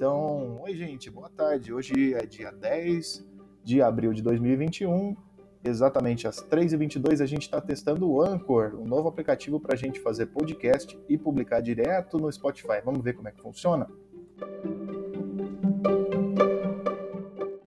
Então, oi gente, boa tarde. Hoje é dia 10 de abril de 2021, exatamente às 3h22 a gente está testando o Anchor, um novo aplicativo para a gente fazer podcast e publicar direto no Spotify. Vamos ver como é que funciona?